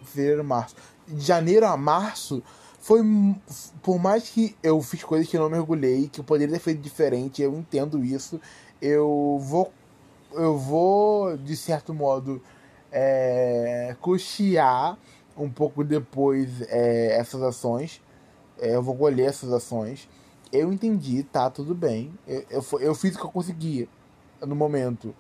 fevereiro, março, de janeiro a março, foi por mais que eu fiz coisas que não mergulhei, que eu poderia ter feito diferente, eu entendo isso. Eu vou, eu vou de certo modo é, custear um pouco depois é, essas ações. É, eu vou colher essas ações. Eu entendi, tá, tudo bem. Eu, eu, eu fiz o que eu conseguia no momento.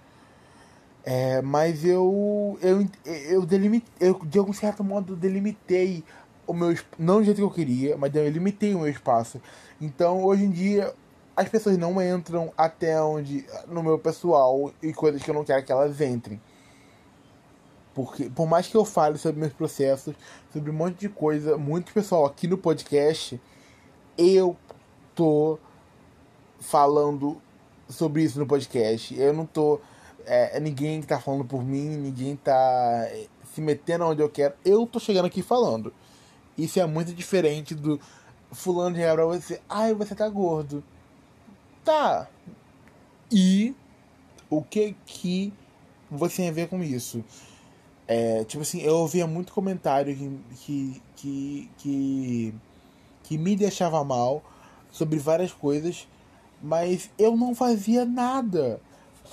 É, mas eu, eu, eu, delimitei, eu, de algum certo modo, delimitei o meu não do jeito que eu queria, mas eu limitei o meu espaço. Então, hoje em dia, as pessoas não entram até onde. no meu pessoal e coisas que eu não quero que elas entrem. Porque, por mais que eu fale sobre meus processos, sobre um monte de coisa, muito pessoal aqui no podcast, eu tô falando sobre isso no podcast. Eu não tô. É, ninguém tá falando por mim, ninguém tá é, se metendo onde eu quero. Eu tô chegando aqui falando. Isso é muito diferente do fulano de pra você. Ai, você tá gordo. Tá. E o que que você tem a ver com isso? É, tipo assim, eu ouvia muito comentário que, que, que, que, me deixava mal sobre várias coisas, mas eu não fazia nada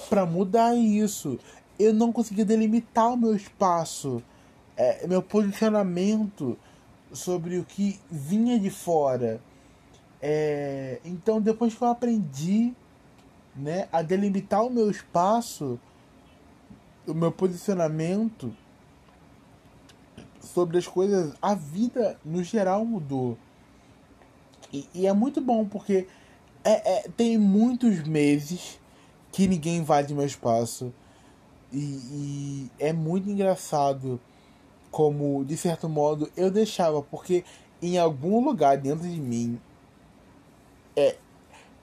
para mudar isso. Eu não conseguia delimitar o meu espaço, é, meu posicionamento sobre o que vinha de fora. É, então, depois que eu aprendi né, a delimitar o meu espaço, o meu posicionamento sobre as coisas, a vida no geral mudou. E, e é muito bom porque é, é, tem muitos meses que ninguém invade meu espaço. E, e, é muito engraçado como, de certo modo, eu deixava, porque em algum lugar dentro de mim é,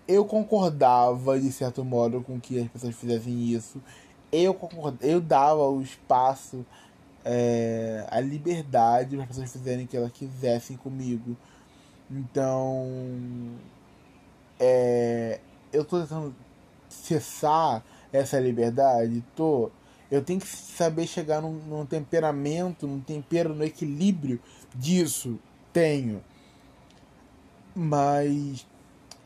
eu concordava, de certo modo, com que as pessoas fizessem isso. Eu, eu dava o espaço, é, a liberdade para as pessoas fizerem o que elas quisessem comigo. Então, é, eu tô tentando cessar essa liberdade, tô. Eu tenho que saber chegar num, num temperamento, num tempero, no equilíbrio disso. Tenho. Mas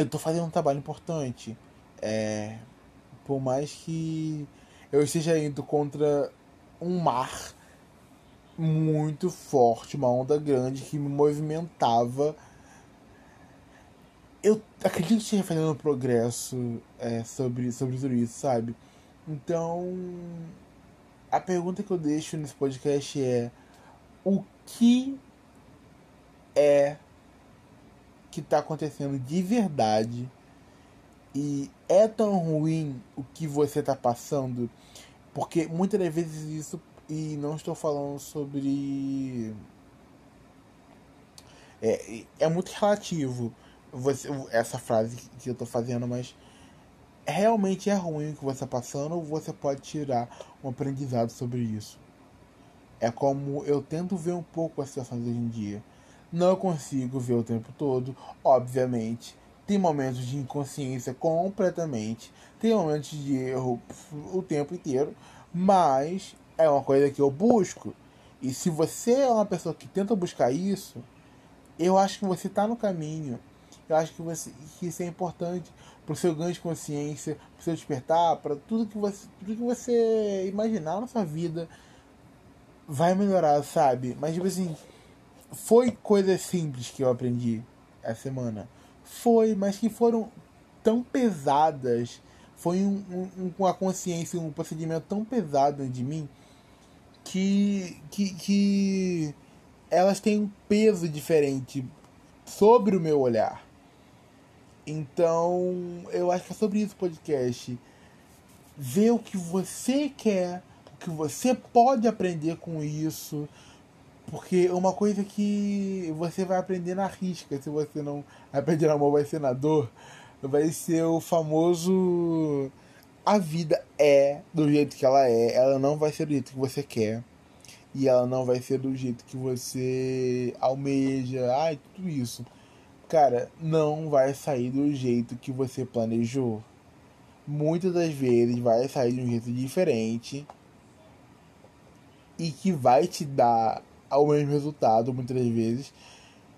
eu tô fazendo um trabalho importante. É, por mais que eu esteja indo contra um mar muito forte, uma onda grande que me movimentava eu acredito que esteja fazendo um progresso é, sobre, sobre tudo isso, sabe? Então, a pergunta que eu deixo nesse podcast é: o que é que está acontecendo de verdade? E é tão ruim o que você está passando? Porque muitas das vezes isso, e não estou falando sobre. É, é muito relativo você, essa frase que eu tô fazendo, mas realmente é ruim o que você está passando ou você pode tirar um aprendizado sobre isso. É como eu tento ver um pouco as situações hoje em dia. Não consigo ver o tempo todo, obviamente. Tem momentos de inconsciência completamente. Tem momentos de erro o tempo inteiro. Mas é uma coisa que eu busco. E se você é uma pessoa que tenta buscar isso, eu acho que você está no caminho eu acho que, você, que isso é importante para o seu ganho de consciência, para o seu despertar, para tudo que você, tudo que você imaginar na sua vida vai melhorar, sabe? Mas tipo assim, foi coisas simples que eu aprendi essa semana. Foi, mas que foram tão pesadas. Foi um, um, um, uma consciência, um procedimento tão pesado de mim que, que, que elas têm um peso diferente sobre o meu olhar. Então, eu acho que é sobre isso o podcast. Ver o que você quer, o que você pode aprender com isso. Porque uma coisa que você vai aprender na risca, se você não aprender na mão vai ser na dor, vai ser o famoso a vida é do jeito que ela é, ela não vai ser do jeito que você quer. E ela não vai ser do jeito que você almeja, ai, tudo isso. Cara, não vai sair do jeito que você planejou. Muitas das vezes vai sair de um jeito diferente. E que vai te dar o mesmo resultado muitas vezes,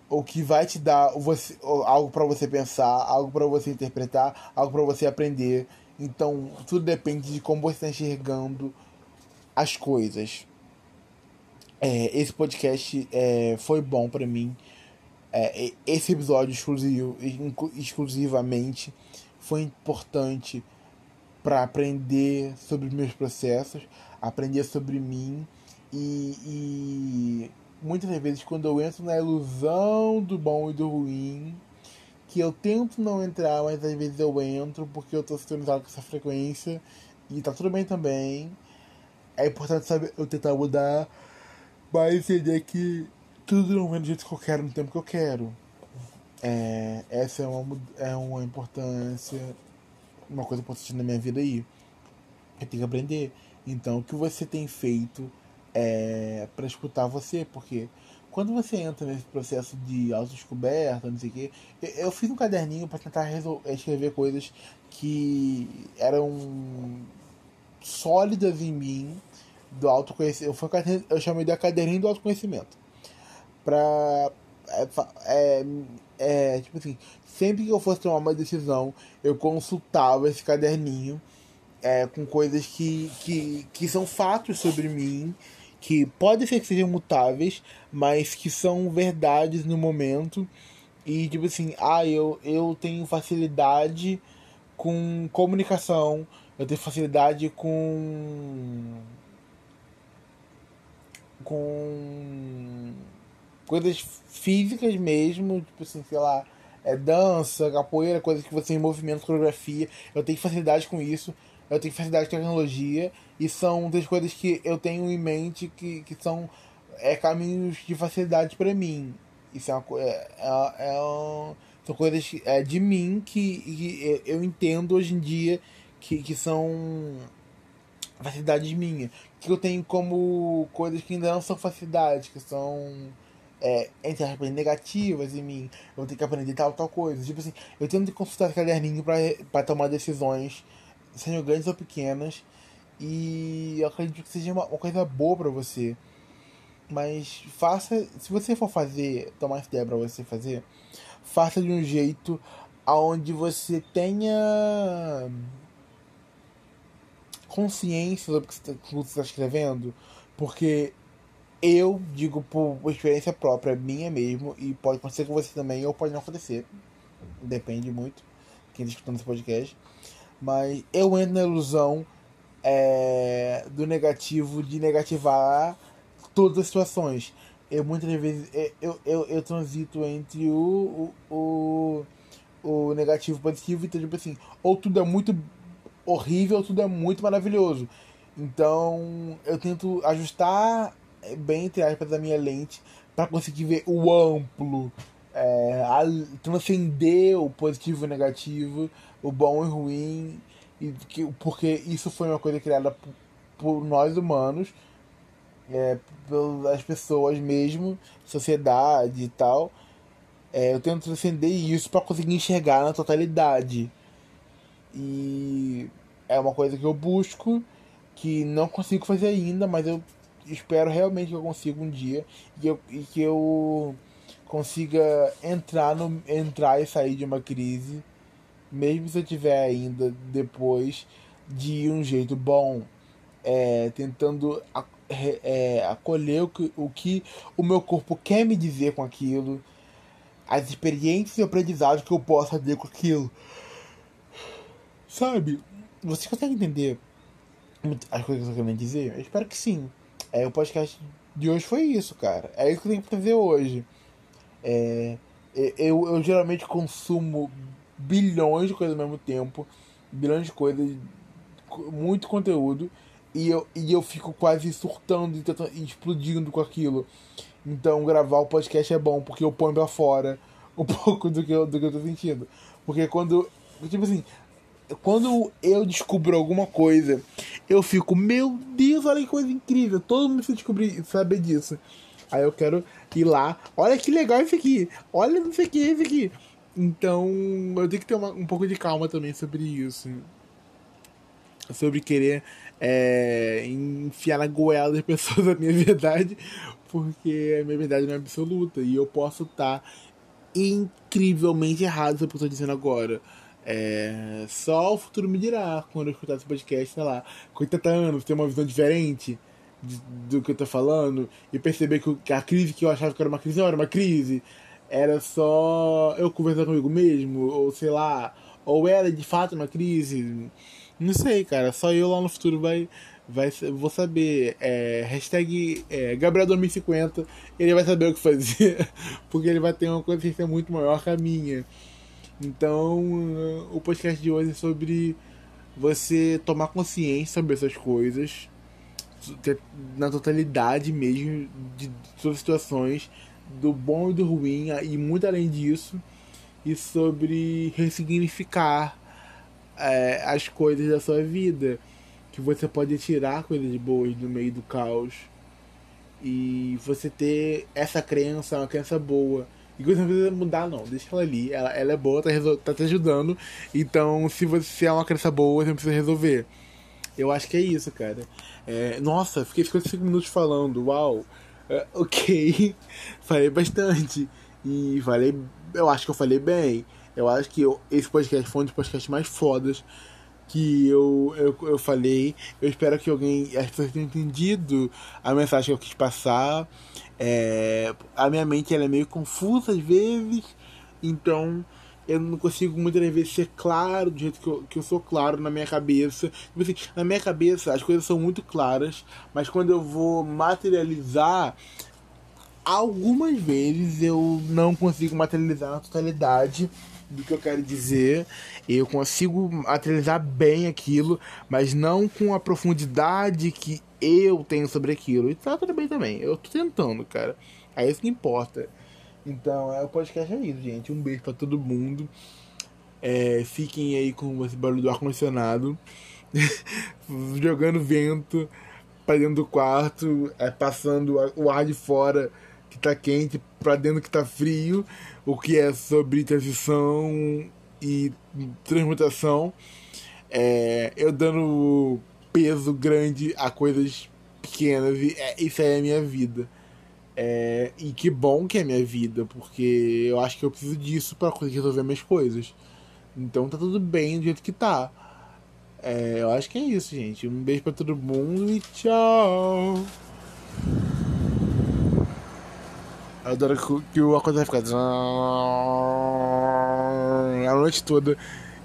ou que vai te dar você, algo para você pensar, algo para você interpretar, algo para você aprender. Então, tudo depende de como você está enxergando as coisas. É, esse podcast é, foi bom para mim é, esse episódio exclusivo, exclusivamente foi importante para aprender sobre meus processos, aprender sobre mim e, e, muitas vezes quando eu entro na ilusão do bom e do ruim, que eu tento não entrar, mas às vezes eu entro porque eu tô sintonizado com essa frequência e tá tudo bem também. É importante saber eu tentar mudar, mas entender que tudo não é do jeito que eu quero no tempo que eu quero. É, essa é uma, é uma importância, uma coisa importante na minha vida aí. Eu tenho que aprender. Então, o que você tem feito é para escutar você? Porque quando você entra nesse processo de autodescoberta, não sei o quê, eu, eu fiz um caderninho para tentar escrever coisas que eram sólidas em mim do autoconhecimento. Eu, eu chamei de caderninho do autoconhecimento. Pra. É, é, é, tipo assim, sempre que eu fosse tomar uma decisão, eu consultava esse caderninho é, com coisas que, que, que são fatos sobre mim que pode ser que sejam mutáveis, mas que são verdades no momento. E tipo assim, ah, eu, eu tenho facilidade com comunicação, eu tenho facilidade com. com. coisas físicas mesmo, tipo assim, sei lá, é dança, capoeira, coisas que você em movimento, coreografia, eu tenho facilidade com isso eu tenho facilidade de tecnologia e são das coisas que eu tenho em mente que, que são é, caminhos de facilidade para mim. Isso é, uma, é, é, é são coisas é, de mim que, que eu entendo hoje em dia que, que são facilidades minhas. Que eu tenho como coisas que ainda não são facilidades, que são é, entre aspas, negativas em mim. Eu tenho que aprender tal, tal coisa. Tipo assim, eu tenho que consultar caderninho para tomar decisões sejam grandes ou pequenas. E eu acredito que seja uma, uma coisa boa para você. Mas faça, se você for fazer, tomar essa ideia para você fazer, faça de um jeito aonde você tenha consciência sobre o que você está escrevendo, porque eu digo por experiência própria, minha mesmo, e pode acontecer com você também, ou pode não acontecer, depende muito quem está escutando esse podcast mas eu entro na ilusão é, do negativo de negativar todas as situações. Eu muitas vezes é, eu, eu, eu transito entre o, o, o, o negativo e o positivo, então, tipo assim, ou tudo é muito horrível, ou tudo é muito maravilhoso. Então eu tento ajustar bem, entre aspas, a minha lente para conseguir ver o amplo, é, transcender o positivo e o negativo, o bom e o ruim, e que, porque isso foi uma coisa criada por, por nós humanos, é, pelas pessoas mesmo, sociedade e tal. É, eu tento transcender isso para conseguir enxergar na totalidade. E é uma coisa que eu busco, que não consigo fazer ainda, mas eu espero realmente que eu consiga um dia e, eu, e que eu consiga entrar, no, entrar e sair de uma crise mesmo se eu tiver ainda depois de um jeito bom, é, tentando é, acolher o que, o que o meu corpo quer me dizer com aquilo, as experiências e aprendizados que eu possa ter com aquilo. Sabe? Você consegue entender as coisas que eu quero dizer? Eu espero que sim. É, o podcast de hoje foi isso, cara. É isso que eu tenho que fazer hoje. É, eu, eu geralmente consumo bilhões de coisas ao mesmo tempo, bilhões de coisas, muito conteúdo, e eu, e eu fico quase surtando e, e explodindo com aquilo. Então gravar o podcast é bom, porque eu ponho pra fora um pouco do que eu, do que eu tô sentindo. Porque quando. Tipo assim, quando eu descubro alguma coisa, eu fico, meu Deus, olha que coisa incrível. Todo mundo precisa descobrir, saber disso. Aí eu quero ir lá, olha que legal isso aqui, olha não sei o que esse aqui. Então, eu tenho que ter uma, um pouco de calma também sobre isso. Sobre querer é, enfiar na goela das pessoas a minha verdade, porque a minha verdade não é absoluta. E eu posso estar tá incrivelmente errado sobre o que eu estou dizendo agora. É, só o futuro me dirá quando eu escutar esse podcast, sei lá, com 80 anos, ter uma visão diferente de, do que eu tô falando e perceber que a crise que eu achava que era uma crise não era uma crise era só eu conversar comigo mesmo, ou sei lá, ou era de fato uma crise. Não sei, cara, só eu lá no futuro vai, vai vou saber. É, hashtag é, Gabriel 2050, ele vai saber o que fazer, porque ele vai ter uma consciência muito maior que a minha. Então, o podcast de hoje é sobre você tomar consciência sobre essas coisas, na totalidade mesmo, de suas situações, do bom e do ruim, e muito além disso, e sobre ressignificar é, as coisas da sua vida, que você pode tirar coisas boas do meio do caos e você ter essa crença, uma crença boa. E você não precisa mudar, não. Deixa ela ali. Ela, ela é boa, tá, tá te ajudando. Então, se você é uma crença boa, você não precisa resolver. Eu acho que é isso, cara. É, nossa, fiquei 55 minutos falando. Uau. É, ok. falei bastante. E falei. Eu acho que eu falei bem. Eu acho que eu, esse podcast foi um dos podcasts mais fodas que eu, eu, eu falei. Eu espero que alguém, as pessoas tenham entendido a mensagem que eu quis passar. É, a minha mente ela é meio confusa às vezes, então eu não consigo muitas vezes ser claro do jeito que eu, que eu sou claro na minha cabeça. Tipo assim, na minha cabeça as coisas são muito claras, mas quando eu vou materializar, algumas vezes eu não consigo materializar na totalidade do que eu quero dizer. Eu consigo materializar bem aquilo, mas não com a profundidade que eu tenho sobre aquilo. E tá tudo bem também. Eu tô tentando, cara. É isso que importa. Então, é, o podcast é isso, gente. Um beijo para todo mundo. É, fiquem aí com esse barulho do ar-condicionado. jogando vento para dentro do quarto, é, passando o ar de fora que tá quente para dentro que tá frio, o que é sobre transição e transmutação. É, eu dando peso grande a coisas pequenas e é, isso é a minha vida. É, e que bom que é minha vida, porque eu acho que eu preciso disso para conseguir resolver minhas coisas. Então tá tudo bem do jeito que tá. É, eu acho que é isso, gente. Um beijo para todo mundo e tchau. Eu adoro que o acorde vai ficar a noite toda.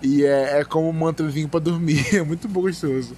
E é, é como um mantrazinho pra dormir. É muito gostoso.